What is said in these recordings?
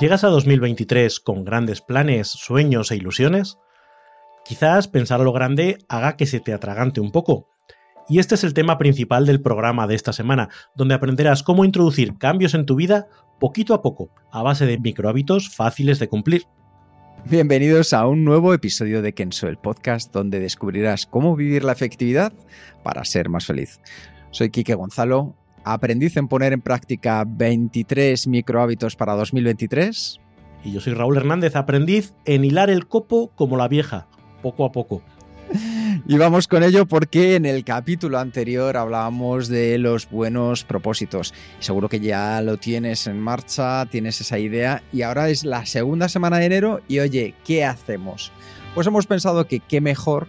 ¿Llegas a 2023 con grandes planes, sueños e ilusiones? Quizás pensar a lo grande haga que se te atragante un poco. Y este es el tema principal del programa de esta semana, donde aprenderás cómo introducir cambios en tu vida poquito a poco, a base de microhábitos fáciles de cumplir. Bienvenidos a un nuevo episodio de Kenso, el podcast donde descubrirás cómo vivir la efectividad para ser más feliz. Soy Quique Gonzalo, aprendiz en poner en práctica 23 microhábitos para 2023. Y yo soy Raúl Hernández, aprendiz en hilar el copo como la vieja, poco a poco. Y vamos con ello porque en el capítulo anterior hablábamos de los buenos propósitos. Seguro que ya lo tienes en marcha, tienes esa idea y ahora es la segunda semana de enero y oye, ¿qué hacemos? Pues hemos pensado que qué mejor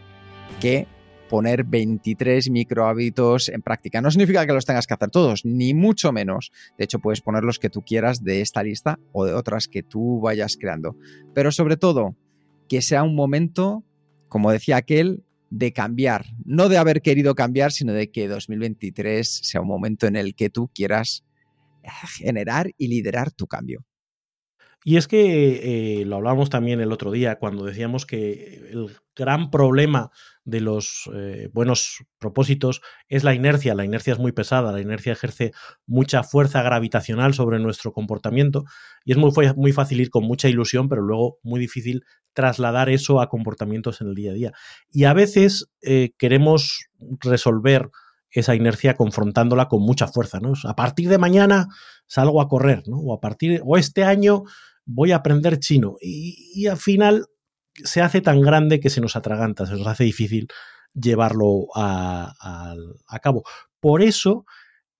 que poner 23 microhábitos en práctica. No significa que los tengas que hacer todos, ni mucho menos. De hecho, puedes poner los que tú quieras de esta lista o de otras que tú vayas creando. Pero sobre todo, que sea un momento, como decía aquel, de cambiar, no de haber querido cambiar, sino de que 2023 sea un momento en el que tú quieras eh, generar y liderar tu cambio. Y es que eh, lo hablábamos también el otro día cuando decíamos que el gran problema de los eh, buenos propósitos es la inercia. La inercia es muy pesada, la inercia ejerce mucha fuerza gravitacional sobre nuestro comportamiento y es muy, muy fácil ir con mucha ilusión, pero luego muy difícil trasladar eso a comportamientos en el día a día. Y a veces eh, queremos resolver esa inercia confrontándola con mucha fuerza, ¿no? A partir de mañana salgo a correr, ¿no? O a partir, o este año voy a aprender chino. Y, al final se hace tan grande que se nos atraganta, se nos hace difícil llevarlo a, a, cabo. Por eso,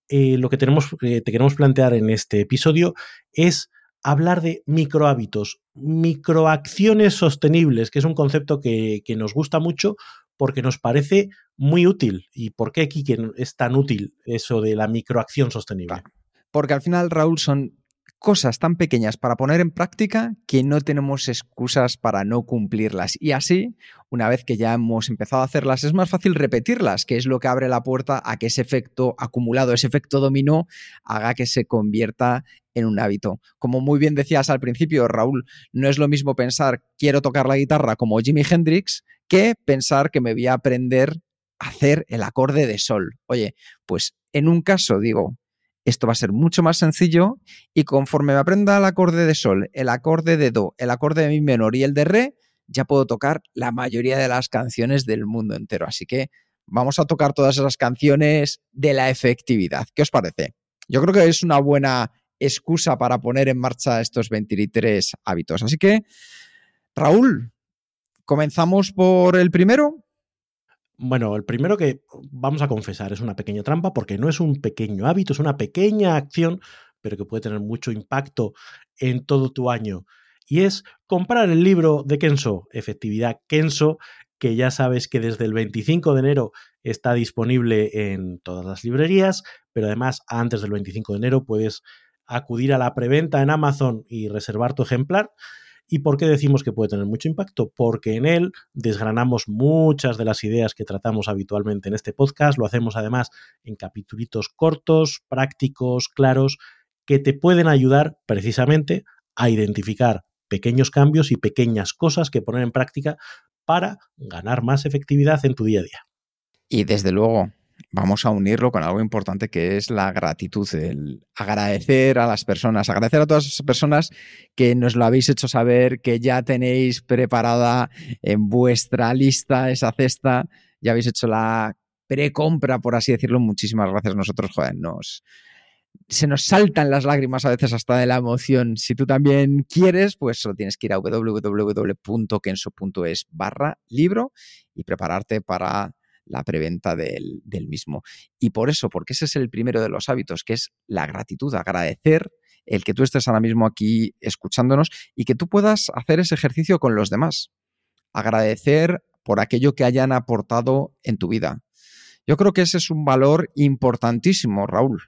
eh, lo que tenemos, te queremos plantear en este episodio es hablar de microhábitos, microacciones sostenibles, que es un concepto que, que, nos gusta mucho porque nos parece muy útil. ¿Y por qué aquí es tan útil eso de la microacción sostenible? Porque al final, Raúl, son cosas tan pequeñas para poner en práctica que no tenemos excusas para no cumplirlas. Y así, una vez que ya hemos empezado a hacerlas, es más fácil repetirlas, que es lo que abre la puerta a que ese efecto acumulado, ese efecto dominó, haga que se convierta en un hábito. Como muy bien decías al principio, Raúl, no es lo mismo pensar quiero tocar la guitarra como Jimi Hendrix que pensar que me voy a aprender a hacer el acorde de sol. Oye, pues en un caso digo, esto va a ser mucho más sencillo y conforme me aprenda el acorde de sol, el acorde de do, el acorde de mi menor y el de re, ya puedo tocar la mayoría de las canciones del mundo entero. Así que vamos a tocar todas esas canciones de la efectividad. ¿Qué os parece? Yo creo que es una buena excusa para poner en marcha estos 23 hábitos. Así que, Raúl, comenzamos por el primero. Bueno, el primero que vamos a confesar es una pequeña trampa porque no es un pequeño hábito, es una pequeña acción, pero que puede tener mucho impacto en todo tu año. Y es comprar el libro de Kenso, Efectividad Kenso, que ya sabes que desde el 25 de enero está disponible en todas las librerías, pero además antes del 25 de enero puedes acudir a la preventa en Amazon y reservar tu ejemplar. ¿Y por qué decimos que puede tener mucho impacto? Porque en él desgranamos muchas de las ideas que tratamos habitualmente en este podcast. Lo hacemos además en capítulos cortos, prácticos, claros, que te pueden ayudar precisamente a identificar pequeños cambios y pequeñas cosas que poner en práctica para ganar más efectividad en tu día a día. Y desde luego, vamos a unirlo con algo importante que es la gratitud, el agradecer a las personas, agradecer a todas esas personas que nos lo habéis hecho saber, que ya tenéis preparada en vuestra lista esa cesta, ya habéis hecho la precompra, por así decirlo. Muchísimas gracias. Nosotros, joder, nos se nos saltan las lágrimas a veces hasta de la emoción. Si tú también quieres, pues solo tienes que ir a www.kenso.es barra libro y prepararte para la preventa del, mismo. Y por eso, porque ese es el primero de los hábitos, que es la gratitud, agradecer el que tú estés ahora mismo aquí escuchándonos y que tú puedas hacer ese ejercicio con los demás. Agradecer por aquello que hayan aportado en tu vida. Yo creo que ese es un valor importantísimo, Raúl.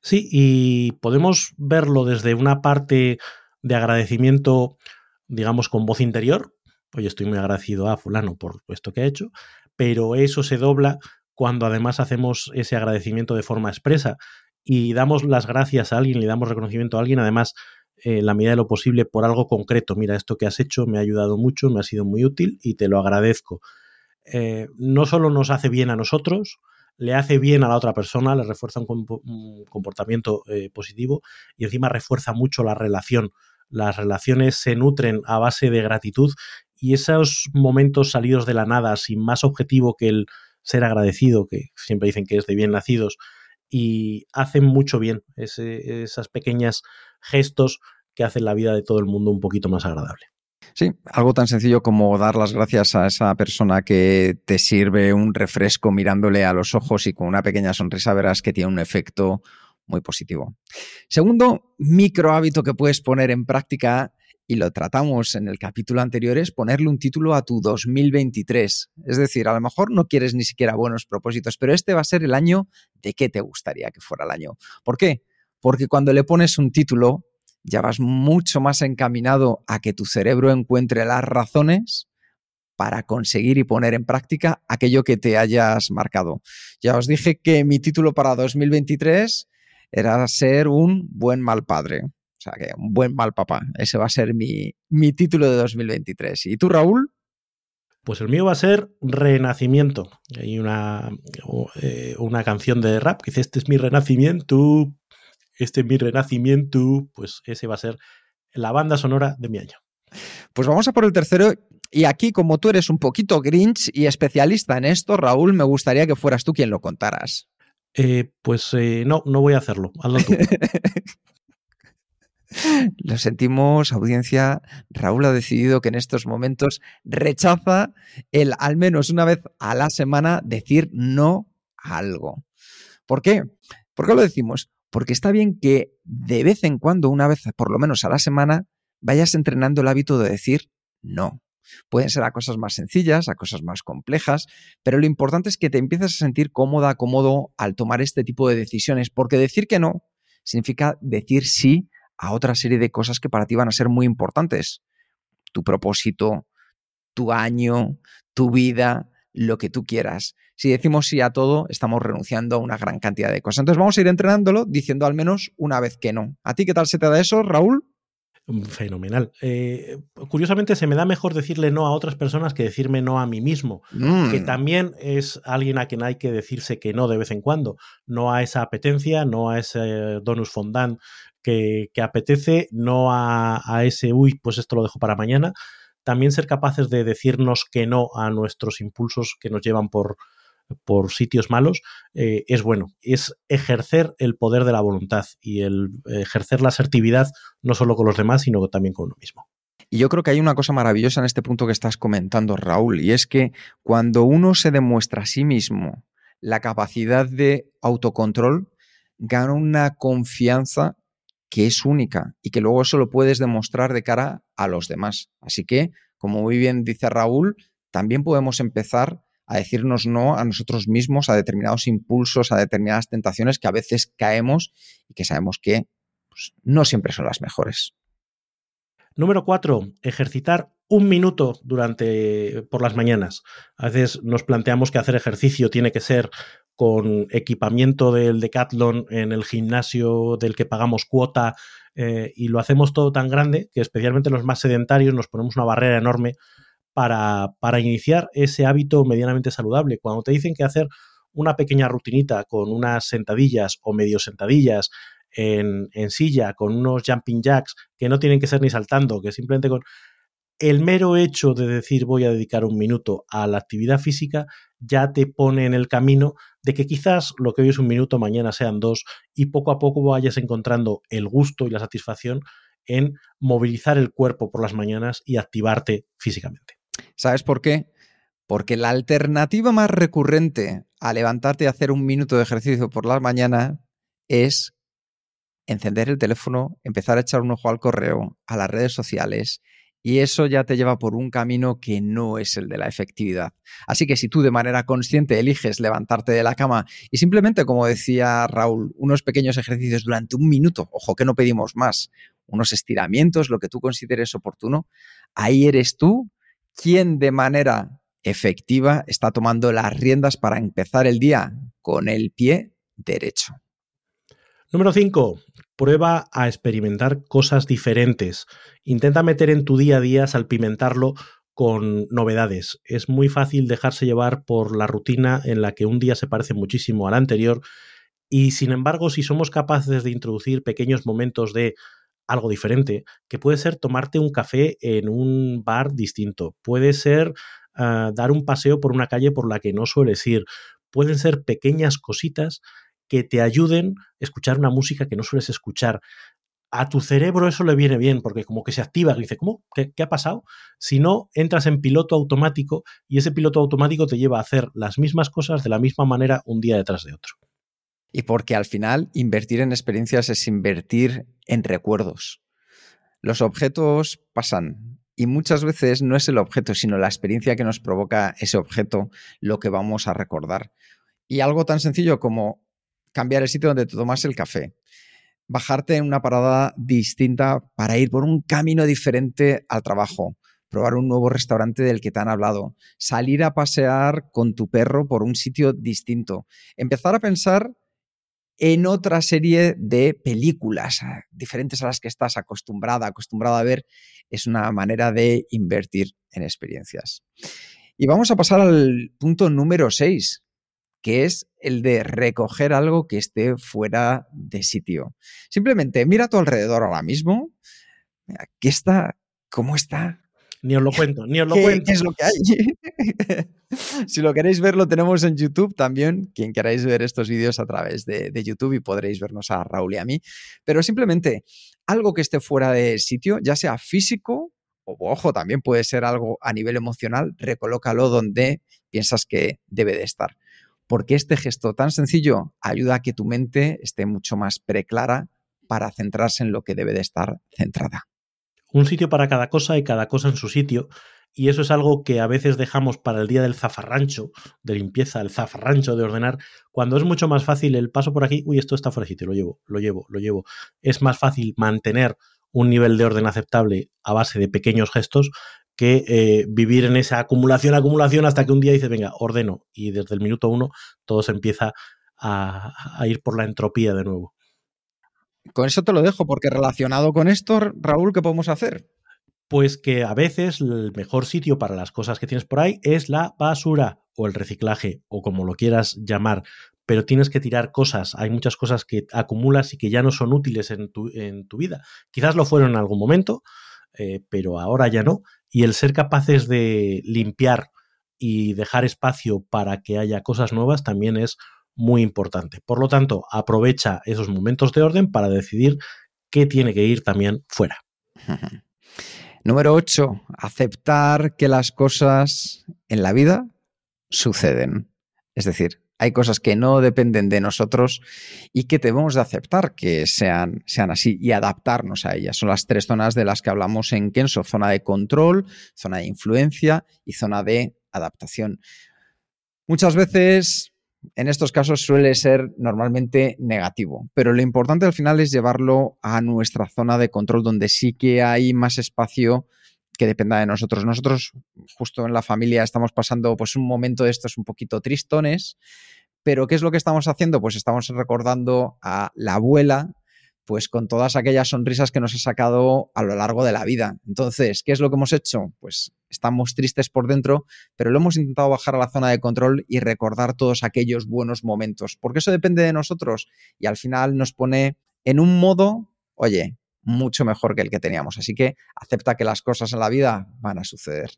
Sí, y podemos verlo desde una parte de agradecimiento, digamos, con voz interior. Oye, estoy muy agradecido a fulano por esto que ha hecho, pero eso se dobla cuando además hacemos ese agradecimiento de forma expresa y damos las gracias a alguien, le damos reconocimiento a alguien, además, en la medida de lo posible, por algo concreto. Mira, esto que has hecho me ha ayudado mucho, me ha sido muy útil y te lo agradezco. Eh, no solo nos hace bien a nosotros, le hace bien a la otra persona, le refuerza un, comportamiento eh, positivo y encima refuerza mucho la relación. Las relaciones se nutren a base de gratitud y esos momentos salidos de la nada, sin más objetivo que el ser agradecido, que siempre dicen que es de bien nacidos, y hacen mucho bien ese, esas pequeñas gestos que hacen la vida de todo el mundo un poquito más agradable. Sí, algo tan sencillo como dar las gracias a esa persona que te sirve un refresco mirándole a los ojos y con una pequeña sonrisa verás que tiene un efecto muy positivo. Segundo micro hábito que puedes poner en práctica y lo tratamos en el capítulo anterior, es ponerle un título a tu 2023. Es decir, a lo mejor no quieres ni siquiera buenos propósitos, pero este va a ser el año de qué te gustaría que fuera el año. ¿Por qué? Porque cuando le pones un título, ya vas mucho más encaminado a que tu cerebro encuentre las razones para conseguir y poner en práctica aquello que te hayas marcado. Ya os dije que mi título para 2023 era ser un buen mal padre. O sea, que un buen mal papá. Ese va a ser mi, mi título de 2023. ¿Y tú, Raúl? Pues el mío va a ser Renacimiento. Hay una, eh, una canción de rap que dice, este es mi renacimiento, este es mi renacimiento. Pues ese va a ser la banda sonora de mi año. Pues vamos a por el tercero. Y aquí, como tú eres un poquito grinch y especialista en esto, Raúl, me gustaría que fueras tú quien lo contaras. Eh, pues eh, no, no voy a hacerlo. Hazlo tú. Lo sentimos, audiencia. Raúl ha decidido que en estos momentos rechaza el al menos una vez a la semana decir no a algo. ¿Por qué? ¿Por qué lo decimos? Porque está bien que de vez en cuando, una vez por lo menos a la semana, vayas entrenando el hábito de decir no. Pueden ser a cosas más sencillas, a cosas más complejas, pero lo importante es que te empieces a sentir cómoda, cómodo al tomar este tipo de decisiones, porque decir que no significa decir sí a otra serie de cosas que para ti van a ser muy importantes. Tu propósito, tu año, tu vida, lo que tú quieras. Si decimos sí a todo, estamos renunciando a una gran cantidad de cosas. Entonces vamos a ir entrenándolo diciendo al menos una vez que no. ¿A ti qué tal se te da eso, Raúl? Mm, fenomenal. Eh, curiosamente, se me da mejor decirle no a otras personas que decirme no a mí mismo, que mm. también es alguien a quien hay que decirse que no de vez en cuando, no a esa apetencia, no a ese donus fondant que, apetece, no a, ese, uy, pues esto lo dejo para mañana. También ser capaces de decirnos que no a nuestros impulsos que nos llevan por, por sitios malos eh, es bueno. Es ejercer el poder de la voluntad y el ejercer la asertividad no solo con los demás, sino también con uno mismo. Y yo creo que hay una cosa maravillosa en este punto que estás comentando, Raúl, y es que cuando uno se demuestra a sí mismo la capacidad de autocontrol, gana una confianza que es única y que luego eso lo puedes demostrar de cara a los demás. Así que, como muy bien dice Raúl, también podemos empezar a decirnos no a nosotros mismos, a determinados impulsos, a determinadas tentaciones que a veces caemos y que sabemos que pues, no siempre son las mejores. Número cuatro, ejercitar un minuto durante por las mañanas. A veces nos planteamos que hacer ejercicio tiene que ser con equipamiento del Decathlon en el gimnasio del que pagamos cuota eh, y lo hacemos todo tan grande que especialmente los más sedentarios nos ponemos una barrera enorme para, iniciar ese hábito medianamente saludable. Cuando te dicen que hacer una pequeña rutinita con unas sentadillas o medio sentadillas en, en, silla, con unos jumping jacks que no tienen que ser ni saltando, que simplemente con el mero hecho de decir voy a dedicar un minuto a la actividad física ya te pone en el camino de que quizás lo que hoy es un minuto, mañana sean dos, y poco a poco vayas encontrando el gusto y la satisfacción en movilizar el cuerpo por las mañanas y activarte físicamente. ¿Sabes por qué? Porque la alternativa más recurrente a levantarte y hacer un minuto de ejercicio por las mañanas es encender el teléfono, empezar a echar un ojo al correo, a las redes sociales, y eso ya te lleva por un camino que no es el de la efectividad. Así que si tú de manera consciente eliges levantarte de la cama y simplemente, como decía Raúl, unos pequeños ejercicios durante un minuto, ojo que no pedimos más, unos estiramientos, lo que tú consideres oportuno, ahí eres tú quien de manera efectiva está tomando las riendas para empezar el día con el pie derecho. Número 5. Prueba a experimentar cosas diferentes. Intenta meter en tu día a día, salpimentarlo con novedades. Es muy fácil dejarse llevar por la rutina en la que un día se parece muchísimo al anterior y sin embargo si somos capaces de introducir pequeños momentos de algo diferente, que puede ser tomarte un café en un bar distinto, puede ser ah, dar un paseo por una calle por la que no sueles ir, pueden ser pequeñas cositas que te ayuden a escuchar una música que no sueles escuchar. A tu cerebro eso le viene bien, porque como que se activa y dice, ¿cómo? ¿Qué, ¿Qué, ha pasado? Si no, entras en piloto automático y ese piloto automático te lleva a hacer las mismas cosas de la misma manera un día detrás de otro. Y porque al final invertir en experiencias es invertir en recuerdos. Los objetos pasan y muchas veces no es el objeto, sino la experiencia que nos provoca ese objeto lo que vamos a recordar. Y algo tan sencillo como cambiar el sitio donde te tomas el café, bajarte en una parada distinta para ir por un camino diferente al trabajo, probar un nuevo restaurante del que te han hablado, salir a pasear con tu perro por un sitio distinto, empezar a pensar en otra serie de películas ah, diferentes a las que estás acostumbrada, acostumbrada a ver, es una manera de invertir en experiencias. Y vamos a pasar al punto número 6, que es el de recoger algo que esté fuera de sitio. Simplemente mira a tu alrededor ahora mismo. ¿Qué está? ¿Cómo está? Ni os lo cuento, ni os lo cuento. ¿Qué es lo que hay? si lo queréis ver, lo tenemos en YouTube también. Quien queráis ver estos vídeos a través de, de, YouTube y podréis vernos a Raúl y a mí. Pero simplemente algo que esté fuera de sitio, ya sea físico o, ojo, también puede ser algo a nivel emocional, recolócalo donde piensas que debe de estar porque este gesto tan sencillo ayuda a que tu mente esté mucho más preclara para centrarse en lo que debe de estar centrada. Un sitio para cada cosa y cada cosa en su sitio. Y eso es algo que a veces dejamos para el día del zafarrancho, de limpieza, el zafarrancho de ordenar, cuando es mucho más fácil el paso por aquí, uy, esto está fuera de sitio, lo llevo, lo llevo, lo llevo. Es más fácil mantener un nivel de orden aceptable a base de pequeños gestos que eh, vivir en esa acumulación, acumulación, hasta que un día dices, venga, ordeno, y desde el minuto uno todo se empieza a, a ir por la entropía de nuevo. Con eso te lo dejo, porque relacionado con esto, Raúl, ¿qué podemos hacer? Pues que a veces el mejor sitio para las cosas que tienes por ahí es la basura o el reciclaje o como lo quieras llamar, pero tienes que tirar cosas. Hay muchas cosas que acumulas y que ya no son útiles en tu, en tu vida. Quizás lo fueron en algún momento, eh, pero ahora ya no y el ser capaces de limpiar y dejar espacio para que haya cosas nuevas también es muy importante. Por lo tanto, aprovecha esos momentos de orden para decidir qué tiene que ir también fuera. Número 8. Aceptar que las cosas en la vida suceden. Es decir, hay cosas que no dependen de nosotros y que debemos de aceptar que sean, sean así y adaptarnos a ellas. Son las tres zonas de las que hablamos en Kenso, zona de control, zona de influencia y zona de adaptación. Muchas veces en estos casos suele ser normalmente negativo, pero lo importante al final es llevarlo a nuestra zona de control donde sí que hay más espacio que dependa de nosotros. Nosotros, justo en la familia, estamos pasando pues un momento de estos un poquito tristones, pero ¿qué es lo que estamos haciendo? Pues estamos recordando a la abuela, pues con todas aquellas sonrisas que nos ha sacado a lo largo de la vida. Entonces, ¿qué es lo que hemos hecho? Pues estamos tristes por dentro, pero lo hemos intentado bajar a la zona de control y recordar todos aquellos buenos momentos, porque eso depende de nosotros y al final nos pone en un modo, oye, mucho mejor que el que teníamos. Así que acepta que las cosas en la vida van a suceder.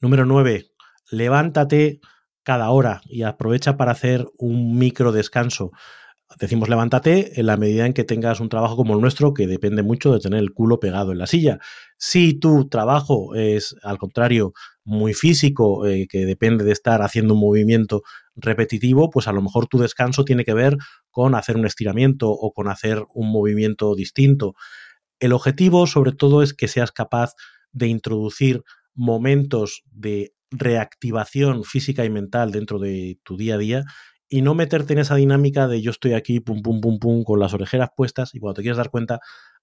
Número 9. Levántate cada hora y aprovecha para hacer un micro descanso. Decimos levántate en la medida en que tengas un trabajo como el nuestro que depende mucho de tener el culo pegado en la silla. Si tu trabajo es, al contrario, muy físico, eh, que depende de estar haciendo un movimiento repetitivo, pues a lo mejor tu descanso tiene que ver con hacer un estiramiento o con hacer un movimiento distinto. El objetivo, sobre todo, es que seas capaz de introducir momentos de reactivación física y mental dentro de tu día a día y no meterte en esa dinámica de yo estoy aquí, pum, pum, pum, pum, con las orejeras puestas y cuando te quieres dar cuenta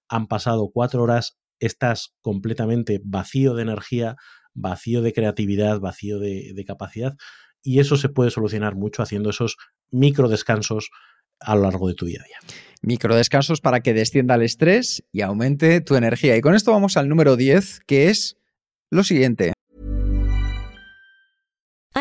han pasado cuatro horas, estás completamente vacío de energía, vacío de creatividad, vacío de, capacidad y eso se puede solucionar mucho haciendo esos micro descansos a lo largo de tu día a día. Micro descansos para que descienda el estrés y aumente tu energía. Y con esto vamos al número 10, que es lo siguiente.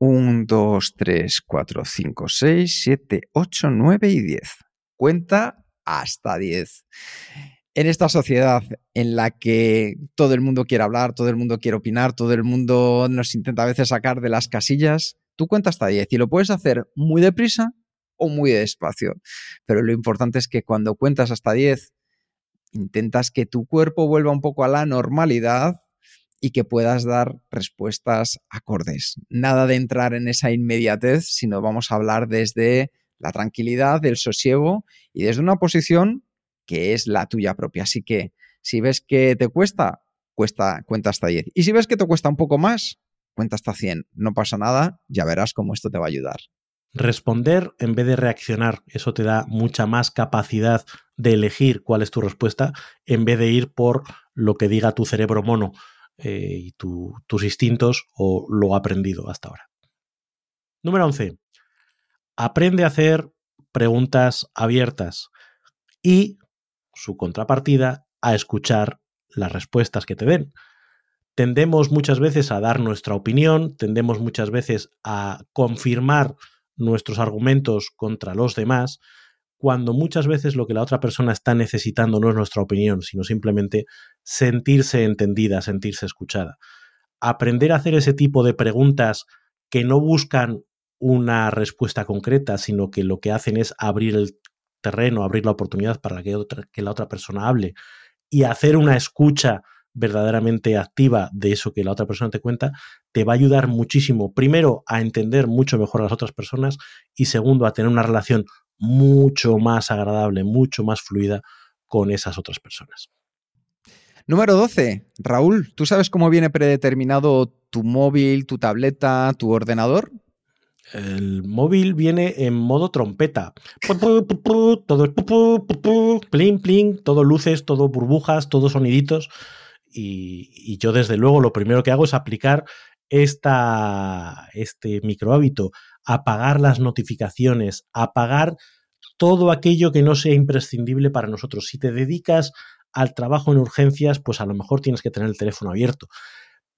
1, 2, 3, 4, 5, 6, 7, 8, 9 y 10. Cuenta hasta 10. En esta sociedad en la que todo el mundo quiere hablar, todo el mundo quiere opinar, todo el mundo nos intenta a veces sacar de las casillas, tú cuentas hasta 10 y lo puedes hacer muy deprisa o muy despacio. Pero lo importante es que cuando cuentas hasta 10, intentas que tu cuerpo vuelva un poco a la normalidad y que puedas dar respuestas acordes. Nada de entrar en esa inmediatez, sino vamos a hablar desde la tranquilidad, del sosiego y desde una posición que es la tuya propia. Así que si ves que te cuesta, cuesta cuenta hasta 10. Y si ves que te cuesta un poco más, cuenta hasta 100. No pasa nada, ya verás cómo esto te va a ayudar. Responder en vez de reaccionar, eso te da mucha más capacidad de elegir cuál es tu respuesta en vez de ir por lo que diga tu cerebro mono eh, y tu- tus instintos o lo aprendido hasta ahora. Número 11. Aprende a hacer preguntas abiertas y su contrapartida a escuchar las respuestas que te den. Tendemos muchas veces a dar nuestra opinión, tendemos muchas veces a confirmar nuestros argumentos contra los demás, cuando muchas veces lo que la otra persona está necesitando no es nuestra opinión, sino simplemente sentirse entendida, sentirse escuchada. Aprender a hacer ese tipo de preguntas que no buscan una respuesta concreta, sino que lo que hacen es abrir el terreno, abrir la oportunidad para que, la otra persona hable y hacer una escucha verdaderamente activa de eso que la otra persona te cuenta, te va a ayudar muchísimo, primero, a entender mucho mejor a las otras personas y segundo, a tener una relación mucho más agradable, mucho más fluida con esas otras personas. Número 12. Raúl, ¿tú sabes cómo viene predeterminado tu móvil, tu tableta, tu ordenador? El móvil viene en modo trompeta. Todo plin, plin, todo luces, todo burbujas, todo soniditos. Y, y yo, desde luego, lo primero que hago es aplicar esta, este micro hábito, apagar las notificaciones, apagar todo aquello que no sea imprescindible para nosotros. Si te dedicas al trabajo en urgencias, pues a lo mejor tienes que tener el teléfono abierto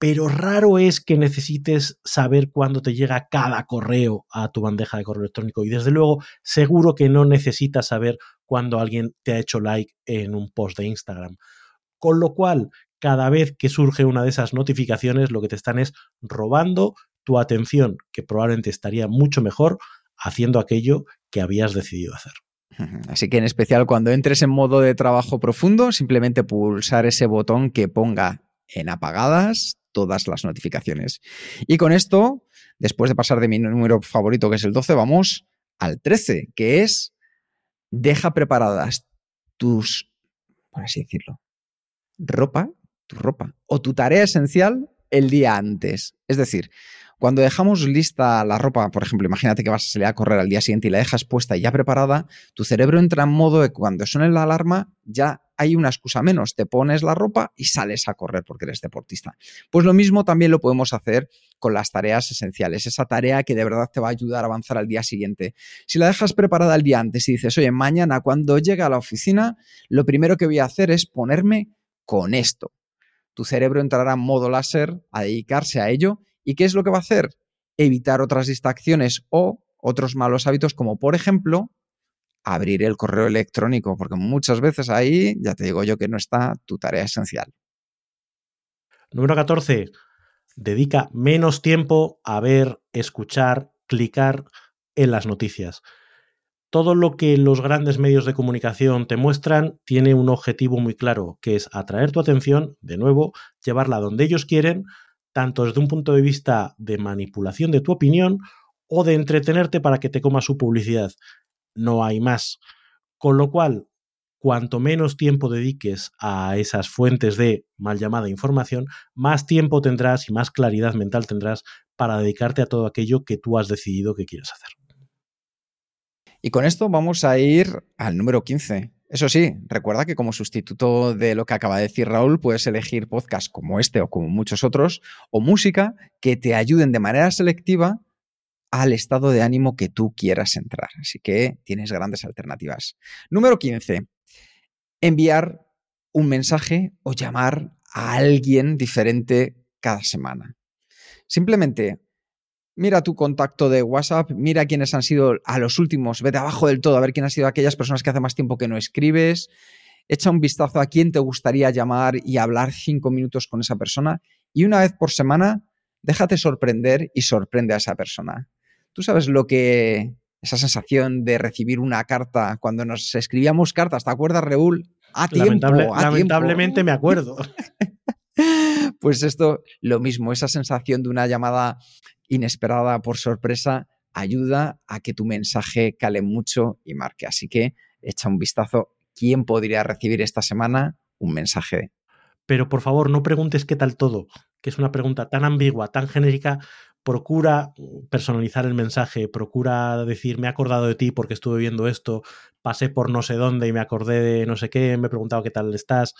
pero raro es que necesites saber cuándo te llega cada correo a tu bandeja de correo electrónico. Y desde luego, seguro que no necesitas saber cuándo alguien te ha hecho like en un post de Instagram. Con lo cual, cada vez que surge una de esas notificaciones, lo que te están es robando tu atención, que probablemente estaría mucho mejor haciendo aquello que habías decidido hacer. Así que en especial cuando entres en modo de trabajo profundo, simplemente pulsar ese botón que ponga en apagadas todas las notificaciones. Y con esto, después de pasar de mi número favorito, que es el 12, vamos al 13, que es deja preparadas tus, por así decirlo, ropa, tu ropa o tu tarea esencial el día antes. Es decir, cuando dejamos lista la ropa, por ejemplo, imagínate que vas a salir a correr al día siguiente y la dejas puesta y ya preparada, tu cerebro entra en modo de cuando suene la alarma ya hay una excusa menos, te pones la ropa y sales a correr porque eres deportista. Pues lo mismo también lo podemos hacer con las tareas esenciales, esa tarea que de verdad te va a ayudar a avanzar al día siguiente. Si la dejas preparada el día antes y dices, oye, mañana cuando llegue a la oficina, lo primero que voy a hacer es ponerme con esto. Tu cerebro entrará en modo láser a dedicarse a ello ¿Y qué es lo que va a hacer? Evitar otras distracciones o otros malos hábitos, como por ejemplo abrir el correo electrónico, porque muchas veces ahí ya te digo yo que no está tu tarea esencial. Número 14. Dedica menos tiempo a ver, escuchar, clicar en las noticias. Todo lo que los grandes medios de comunicación te muestran tiene un objetivo muy claro, que es atraer tu atención, de nuevo, llevarla donde ellos quieren, tanto desde un punto de vista de manipulación de tu opinión o de entretenerte para que te coma su publicidad. No hay más. Con lo cual, cuanto menos tiempo dediques a esas fuentes de mal llamada información, más tiempo tendrás y más claridad mental tendrás para dedicarte a todo aquello que tú has decidido que quieres hacer. Y con esto vamos a ir al número 15, eso sí, recuerda que como sustituto de lo que acaba de decir Raúl, puedes elegir podcasts como este o como muchos otros, o música que te ayuden de manera selectiva al estado de ánimo que tú quieras entrar. Así que tienes grandes alternativas. Número 15. Enviar un mensaje o llamar a alguien diferente cada semana. Simplemente mira tu contacto de WhatsApp, mira quiénes han sido a los últimos, vete abajo del todo a ver quién han sido aquellas personas que hace más tiempo que no escribes, echa un vistazo a quién te gustaría llamar y hablar cinco minutos con esa persona y una vez por semana déjate sorprender y sorprende a esa persona. Tú sabes lo que esa sensación de recibir una carta cuando nos escribíamos cartas, ¿te acuerdas, Reúl? A tiempo, lamentablemente me acuerdo. pues esto, lo mismo, esa sensación de una llamada inesperada por sorpresa ayuda a que tu mensaje cale mucho y marque. Así que echa un vistazo. ¿Quién podría recibir esta semana un mensaje? Pero por favor, no preguntes qué tal todo, que es una pregunta tan ambigua, tan genérica. Procura personalizar el mensaje, procura decir, me he acordado de ti porque estuve viendo esto, pasé por no sé dónde y me acordé de no sé qué, me he preguntado qué tal estás.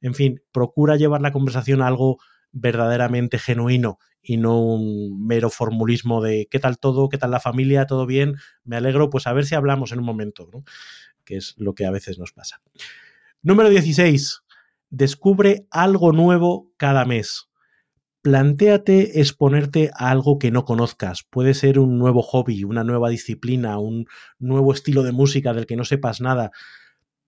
En fin, procura llevar la conversación a algo verdaderamente genuino y no un mero formulismo de qué tal todo, qué tal la familia, todo bien, me alegro, pues a ver si hablamos en un momento, ¿no? que es lo que a veces nos pasa. Número 16. Descubre algo nuevo cada mes. Plantéate exponerte a algo que no conozcas. Puede ser un nuevo hobby, una nueva disciplina, un nuevo estilo de música del que no sepas nada.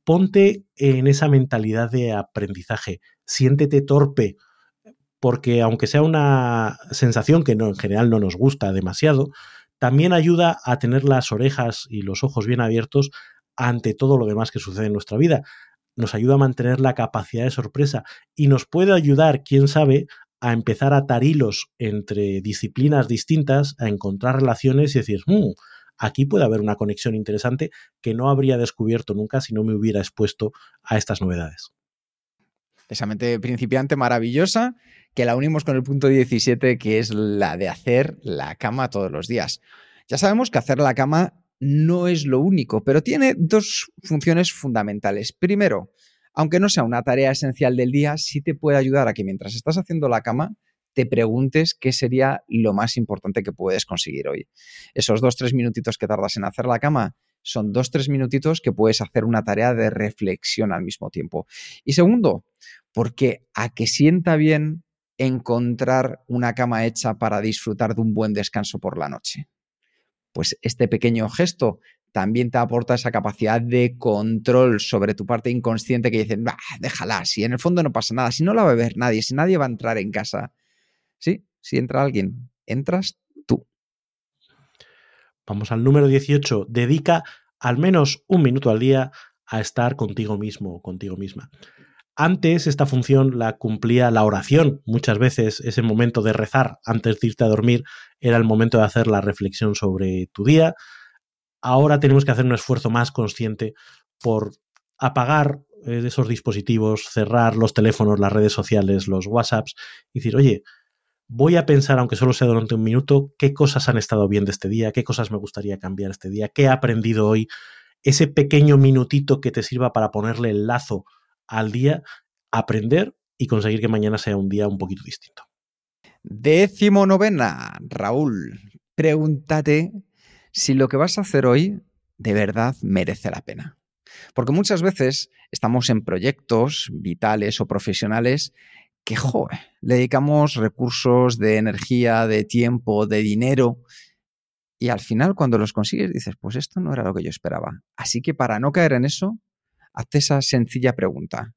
Ponte en esa mentalidad de aprendizaje. Siéntete torpe porque aunque sea una sensación que no, en general no nos gusta demasiado, también ayuda a tener las orejas y los ojos bien abiertos ante todo lo demás que sucede en nuestra vida. Nos ayuda a mantener la capacidad de sorpresa y nos puede ayudar, quién sabe, a empezar a atar hilos entre disciplinas distintas, a encontrar relaciones y decir, mm, aquí puede haber una conexión interesante que no habría descubierto nunca si no me hubiera expuesto a estas novedades. Esa mente principiante maravillosa que la unimos con el punto 17, que es la de hacer la cama todos los días. Ya sabemos que hacer la cama no es lo único, pero tiene dos funciones fundamentales. Primero, aunque no sea una tarea esencial del día, sí te puede ayudar a que mientras estás haciendo la cama, te preguntes qué sería lo más importante que puedes conseguir hoy. Esos dos, tres minutitos que tardas en hacer la cama son dos, tres minutitos que puedes hacer una tarea de reflexión al mismo tiempo. Y segundo, porque a que sienta bien encontrar una cama hecha para disfrutar de un buen descanso por la noche. Pues este pequeño gesto también te aporta esa capacidad de control sobre tu parte inconsciente que dicen, déjala, si en el fondo no pasa nada, si no la va a ver nadie, si nadie va a entrar en casa. Sí, si entra alguien, entras tú. Vamos al número 18. Dedica al menos un minuto al día a estar contigo mismo o contigo misma. Antes esta función la cumplía la oración. Muchas veces ese momento de rezar antes de irte a dormir era el momento de hacer la reflexión sobre tu día. Ahora tenemos que hacer un esfuerzo más consciente por apagar eh, esos dispositivos, cerrar los teléfonos, las redes sociales, los WhatsApps y decir, oye, voy a pensar, aunque solo sea durante un minuto, qué cosas han estado bien de este día, qué cosas me gustaría cambiar este día, qué he aprendido hoy, ese pequeño minutito que te sirva para ponerle el lazo al día, aprender y conseguir que mañana sea un día un poquito distinto. Décimo novena, Raúl, pregúntate si lo que vas a hacer hoy de verdad merece la pena. Porque muchas veces estamos en proyectos vitales o profesionales que, joder, le dedicamos recursos de energía, de tiempo, de dinero, y al final cuando los consigues dices, pues esto no era lo que yo esperaba. Así que para no caer en eso, hazte esa sencilla pregunta.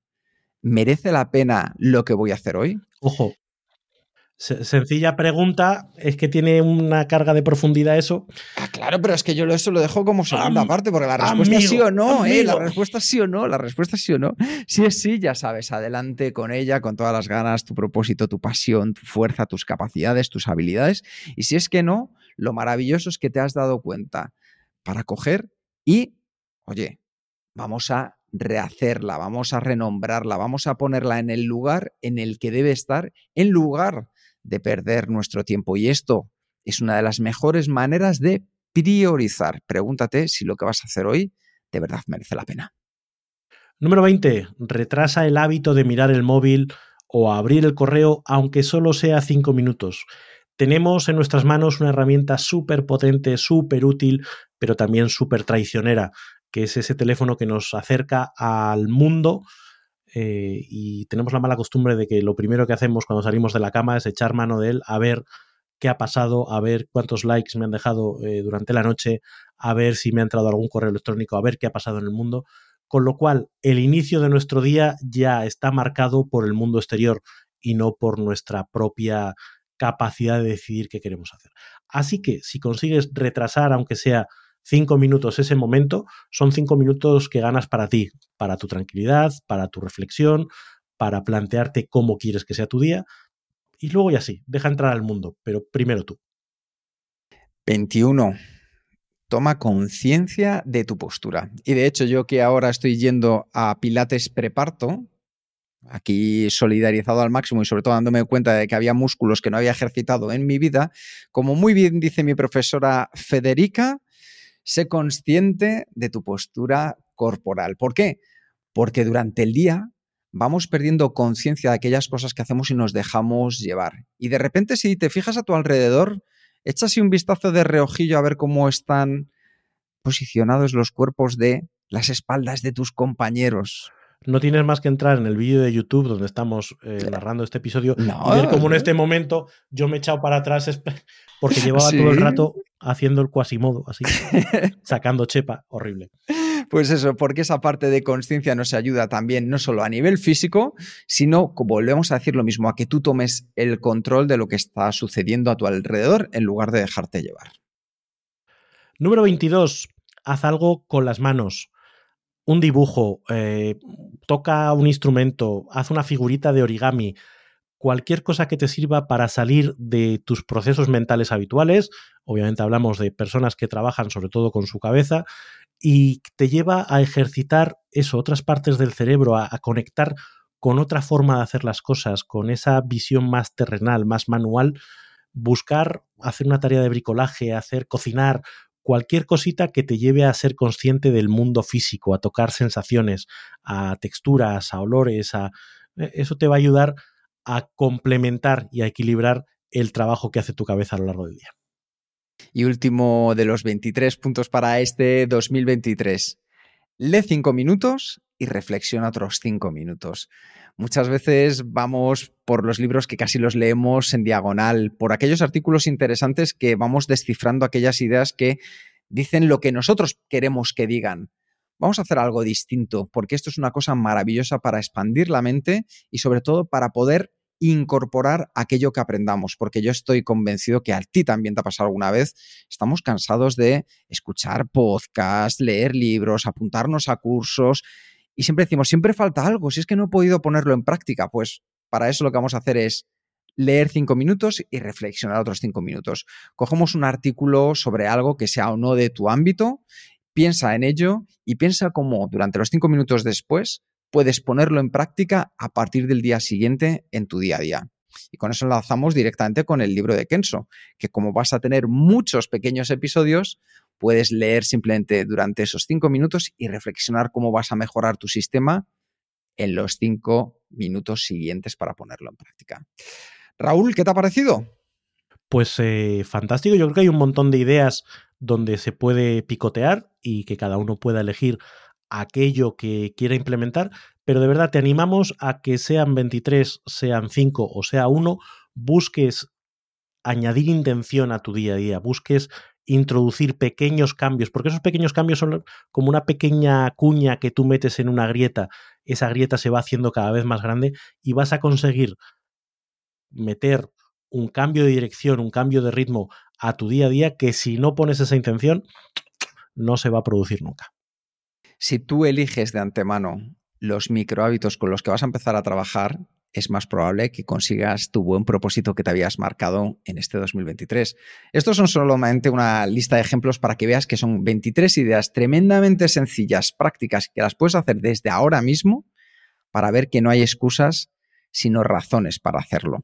¿Merece la pena lo que voy a hacer hoy? Ojo, sencilla pregunta, es que tiene una carga de profundidad eso. Ah, claro, pero es que yo eso lo dejo como segunda parte, porque la respuesta es sí o no, ¿eh? La respuesta es sí o no, la respuesta es sí o no. Si es sí, ya sabes, adelante con ella, con todas las ganas, tu propósito, tu pasión, tu fuerza, tus capacidades, tus habilidades. Y si es que no, lo maravilloso es que te has dado cuenta para coger y, oye, vamos a rehacerla, vamos a renombrarla, vamos a ponerla en el lugar en el que debe estar, en lugar de perder nuestro tiempo. Y esto es una de las mejores maneras de priorizar. Pregúntate si lo que vas a hacer hoy de verdad merece la pena. Número 20. Retrasa el hábito de mirar el móvil o abrir el correo aunque solo sea cinco minutos. Tenemos en nuestras manos una herramienta súper potente, súper útil, pero también súper traicionera, que es ese teléfono que nos acerca al mundo eh, y tenemos la mala costumbre de que lo primero que hacemos cuando salimos de la cama es echar mano de él a ver qué ha pasado, a ver cuántos likes me han dejado eh, durante la noche, a ver si me ha entrado algún correo electrónico, a ver qué ha pasado en el mundo. Con lo cual, el inicio de nuestro día ya está marcado por el mundo exterior y no por nuestra propia capacidad de decidir qué queremos hacer. Así que si consigues retrasar, aunque sea cinco minutos ese momento, son cinco minutos que ganas para ti, para tu tranquilidad, para tu reflexión, para plantearte cómo quieres que sea tu día. Y luego ya sí, deja entrar al mundo, pero primero tú. 21. Toma conciencia de tu postura. Y de hecho, yo que ahora estoy yendo a Pilates preparto, aquí solidarizado al máximo y sobre todo dándome cuenta de que había músculos que no había ejercitado en mi vida, como muy bien dice mi profesora Federica, sé consciente de tu postura corporal. ¿Por qué? Porque durante el día vamos perdiendo conciencia de aquellas cosas que hacemos y nos dejamos llevar. Y de repente si te fijas a tu alrededor, echas un vistazo de reojillo a ver cómo están posicionados los cuerpos de las espaldas de tus compañeros. No tienes más que entrar en el vídeo de YouTube donde estamos eh, narrando este episodio y ver cómo en este momento yo me he echado para atrás porque llevaba todo el rato haciendo el cuasimodo, así, sacando chepa, horrible. Pues eso, porque esa parte de conciencia nos ayuda también, no solo a nivel físico, sino, como volvemos a decir lo mismo, a que tú tomes el control de lo que está sucediendo a tu alrededor en lugar de dejarte llevar. Número 22. Haz algo con las manos. Un dibujo, eh, toca un instrumento, haz una figurita de origami, cualquier cosa que te sirva para salir de tus procesos mentales habituales. Obviamente hablamos de personas que trabajan sobre todo con su cabeza y te lleva a ejercitar eso, otras partes del cerebro, a, a conectar con otra forma de hacer las cosas, con esa visión más terrenal, más manual, buscar hacer una tarea de bricolaje, hacer cocinar, cualquier cosita que te lleve a ser consciente del mundo físico, a tocar sensaciones, a texturas, a olores, a e, eso te va a ayudar a complementar y a equilibrar el trabajo que hace tu cabeza a lo largo del día. Y último de los 23 puntos para este 2023. Lee 5 minutos y reflexiona otros 5 minutos. Muchas veces vamos por los libros que casi los leemos en diagonal, por aquellos artículos interesantes que vamos descifrando aquellas ideas que dicen lo que nosotros queremos que digan. Vamos a hacer algo distinto, porque esto es una cosa maravillosa para expandir la mente y sobre todo para poder incorporar aquello que aprendamos, porque yo estoy convencido que a ti también te ha pasado alguna vez. Estamos cansados de escuchar podcasts, leer libros, apuntarnos a cursos y siempre decimos, siempre falta algo, si es que no he podido ponerlo en práctica, pues para eso lo que vamos a hacer es leer cinco minutos y reflexionar otros cinco minutos. Cogemos un artículo sobre algo que sea o no de tu ámbito, piensa en ello y piensa cómo durante los cinco minutos después puedes ponerlo en práctica a partir del día siguiente en tu día a día. Y con eso enlazamos directamente con el libro de Kenso, que como vas a tener muchos pequeños episodios, puedes leer simplemente durante esos cinco minutos y reflexionar cómo vas a mejorar tu sistema en los cinco minutos siguientes para ponerlo en práctica. Raúl, ¿qué te ha parecido? Pues eh, fantástico, yo creo que hay un montón de ideas donde se puede picotear y que cada uno pueda elegir aquello que quiera implementar, pero de verdad te animamos a que sean 23, sean 5 o sea 1, busques añadir intención a tu día a día, busques introducir pequeños cambios, porque esos pequeños cambios son como una pequeña cuña que tú metes en una grieta, esa grieta se va haciendo cada vez más grande y vas a conseguir meter un cambio de dirección, un cambio de ritmo a tu día a día que si no pones esa intención no se va a producir nunca. Si tú eliges de antemano los micro hábitos con los que vas a empezar a trabajar, es más probable que consigas tu buen propósito que te habías marcado en este 2023. Estos son solamente una lista de ejemplos para que veas que son 23 ideas tremendamente sencillas, prácticas, que las puedes hacer desde ahora mismo para ver que no hay excusas, sino razones para hacerlo.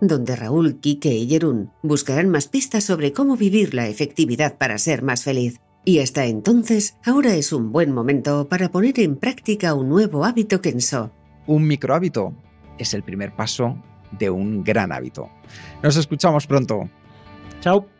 donde Raúl, Quique y Jerún buscarán más pistas sobre cómo vivir la efectividad para ser más feliz. Y hasta entonces, ahora es un buen momento para poner en práctica un nuevo hábito Kenso. Un micro hábito es el primer paso de un gran hábito. Nos escuchamos pronto. Chao.